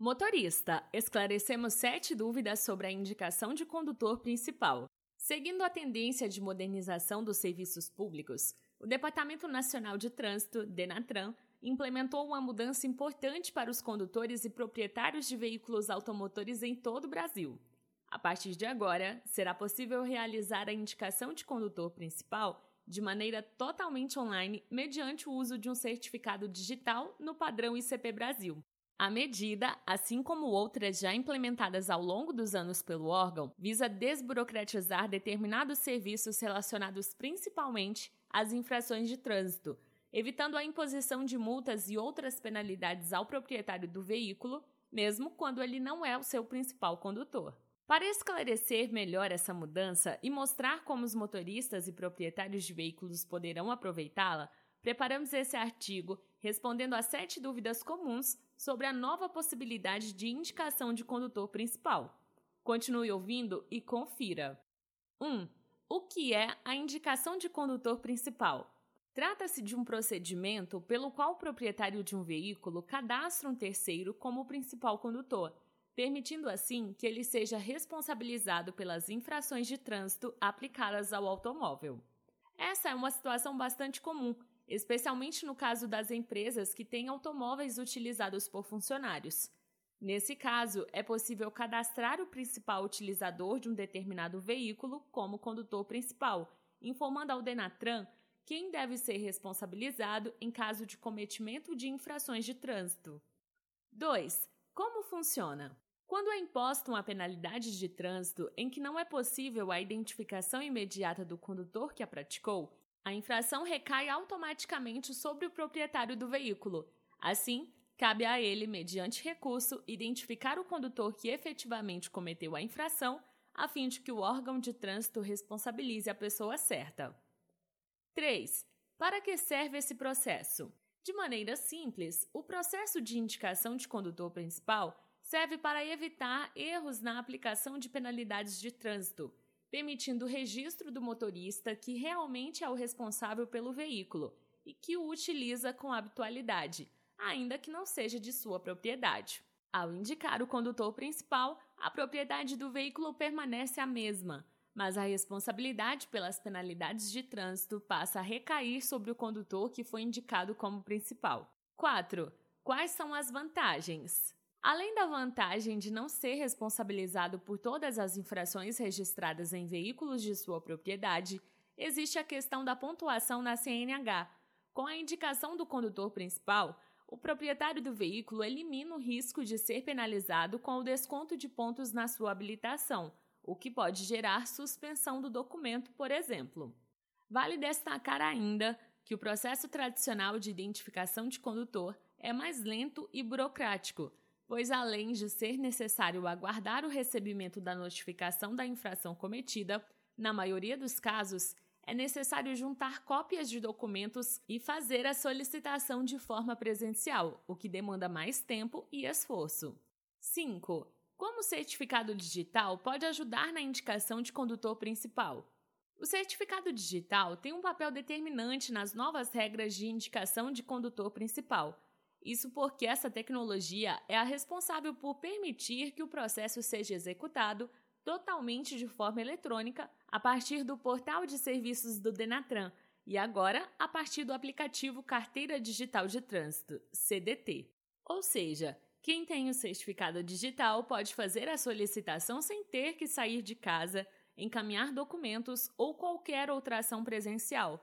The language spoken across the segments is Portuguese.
Motorista, esclarecemos sete dúvidas sobre a indicação de condutor principal. Seguindo a tendência de modernização dos serviços públicos, o Departamento Nacional de Trânsito, DENATRAN, implementou uma mudança importante para os condutores e proprietários de veículos automotores em todo o Brasil. A partir de agora, será possível realizar a indicação de condutor principal de maneira totalmente online mediante o uso de um certificado digital no padrão ICP Brasil. A medida, assim como outras já implementadas ao longo dos anos pelo órgão, visa desburocratizar determinados serviços relacionados principalmente às infrações de trânsito, evitando a imposição de multas e outras penalidades ao proprietário do veículo, mesmo quando ele não é o seu principal condutor. Para esclarecer melhor essa mudança e mostrar como os motoristas e proprietários de veículos poderão aproveitá-la, preparamos esse artigo respondendo a sete dúvidas comuns sobre a nova possibilidade de indicação de condutor principal. Continue ouvindo e confira. 1. O que é a indicação de condutor principal? Trata-se de um procedimento pelo qual o proprietário de um veículo cadastra um terceiro como principal condutor, permitindo assim que ele seja responsabilizado pelas infrações de trânsito aplicadas ao automóvel. Essa é uma situação bastante comum especialmente no caso das empresas que têm automóveis utilizados por funcionários. Nesse caso, é possível cadastrar o principal utilizador de um determinado veículo como condutor principal, informando ao Denatran quem deve ser responsabilizado em caso de cometimento de infrações de trânsito. 2. Como funciona? Quando é imposta uma penalidade de trânsito em que não é possível a identificação imediata do condutor que a praticou, a infração recai automaticamente sobre o proprietário do veículo. Assim, cabe a ele, mediante recurso, identificar o condutor que efetivamente cometeu a infração, a fim de que o órgão de trânsito responsabilize a pessoa certa. 3. Para que serve esse processo? De maneira simples, o processo de indicação de condutor principal serve para evitar erros na aplicação de penalidades de trânsito permitindo o registro do motorista que realmente é o responsável pelo veículo e que o utiliza com habitualidade, ainda que não seja de sua propriedade. Ao indicar o condutor principal, a propriedade do veículo permanece a mesma, mas a responsabilidade pelas penalidades de trânsito passa a recair sobre o condutor que foi indicado como principal. 4. Quais são as vantagens? Além da vantagem de não ser responsabilizado por todas as infrações registradas em veículos de sua propriedade, existe a questão da pontuação na CNH. Com a indicação do condutor principal, o proprietário do veículo elimina o risco de ser penalizado com o desconto de pontos na sua habilitação, o que pode gerar suspensão do documento, por exemplo. Vale destacar ainda que o processo tradicional de identificação de condutor é mais lento e burocrático pois além de ser necessário aguardar o recebimento da notificação da infração cometida, na maioria dos casos, é necessário juntar cópias de documentos e fazer a solicitação de forma presencial, o que demanda mais tempo e esforço. 5. Como o certificado digital pode ajudar na indicação de condutor principal? O certificado digital tem um papel determinante nas novas regras de indicação de condutor principal isso porque essa tecnologia é a responsável por permitir que o processo seja executado totalmente de forma eletrônica a partir do portal de serviços do Denatran e agora a partir do aplicativo Carteira Digital de Trânsito, CDT. Ou seja, quem tem o certificado digital pode fazer a solicitação sem ter que sair de casa, encaminhar documentos ou qualquer outra ação presencial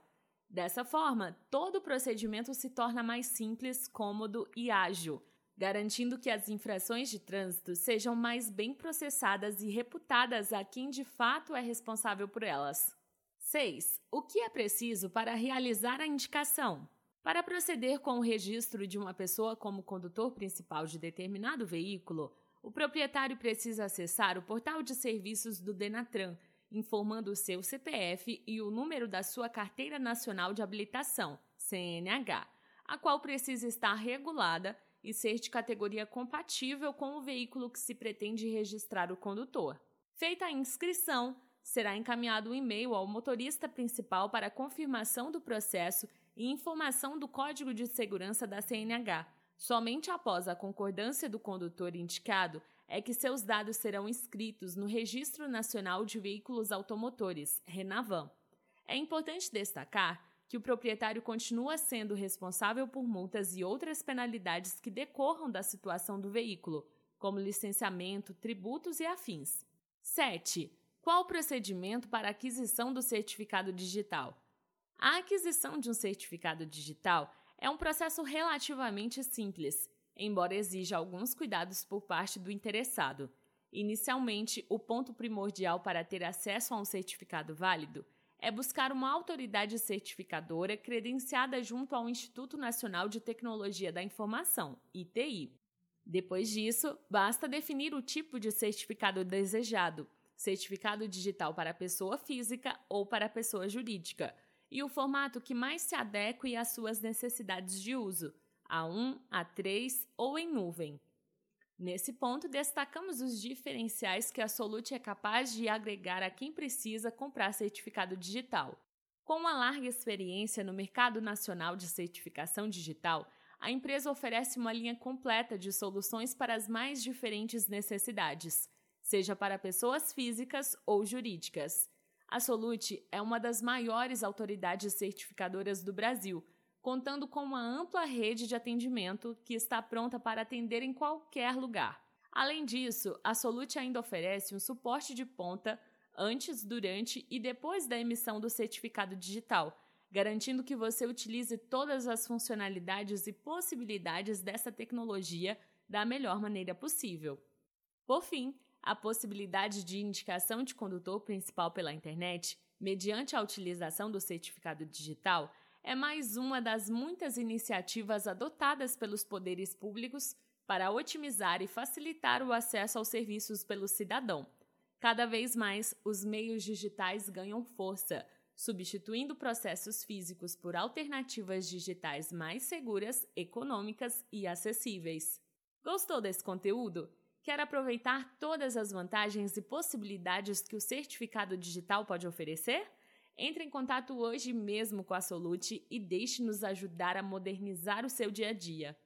Dessa forma, todo o procedimento se torna mais simples, cômodo e ágil, garantindo que as infrações de trânsito sejam mais bem processadas e reputadas a quem de fato é responsável por elas. 6. O que é preciso para realizar a indicação? Para proceder com o registro de uma pessoa como condutor principal de determinado veículo, o proprietário precisa acessar o portal de serviços do Denatran informando o seu CPF e o número da sua Carteira Nacional de Habilitação, CNH, a qual precisa estar regulada e ser de categoria compatível com o veículo que se pretende registrar o condutor. Feita a inscrição, será encaminhado um e-mail ao motorista principal para confirmação do processo e informação do código de segurança da CNH, Somente após a concordância do condutor indicado é que seus dados serão inscritos no Registro Nacional de Veículos Automotores, RENAVAN. É importante destacar que o proprietário continua sendo responsável por multas e outras penalidades que decorram da situação do veículo, como licenciamento, tributos e afins. 7. Qual o procedimento para aquisição do certificado digital? A aquisição de um certificado digital é um processo relativamente simples, embora exija alguns cuidados por parte do interessado. Inicialmente, o ponto primordial para ter acesso a um certificado válido é buscar uma autoridade certificadora credenciada junto ao Instituto Nacional de Tecnologia da Informação, ITI. Depois disso, basta definir o tipo de certificado desejado, certificado digital para pessoa física ou para pessoa jurídica, e o formato que mais se adeque às suas necessidades de uso, A1, A3 ou em nuvem. Nesse ponto, destacamos os diferenciais que a Solute é capaz de agregar a quem precisa comprar certificado digital. Com uma larga experiência no mercado nacional de certificação digital, a empresa oferece uma linha completa de soluções para as mais diferentes necessidades, seja para pessoas físicas ou jurídicas. A Solute é uma das maiores autoridades certificadoras do Brasil contando com uma ampla rede de atendimento que está pronta para atender em qualquer lugar. Além disso, a Solute ainda oferece um suporte de ponta antes, durante e depois da emissão do certificado digital, garantindo que você utilize todas as funcionalidades e possibilidades dessa tecnologia da melhor maneira possível. Por fim, a possibilidade de indicação de condutor principal pela internet, mediante a utilização do certificado digital, é mais uma das muitas iniciativas adotadas pelos poderes públicos para otimizar e facilitar o acesso aos serviços pelo cidadão. Cada vez mais, os meios digitais ganham força, substituindo processos físicos por alternativas digitais mais seguras, econômicas e acessíveis. Gostou desse conteúdo? Quer aproveitar todas as vantagens e possibilidades que o certificado digital pode oferecer? Entre em contato hoje mesmo com a Solute e deixe-nos ajudar a modernizar o seu dia a dia.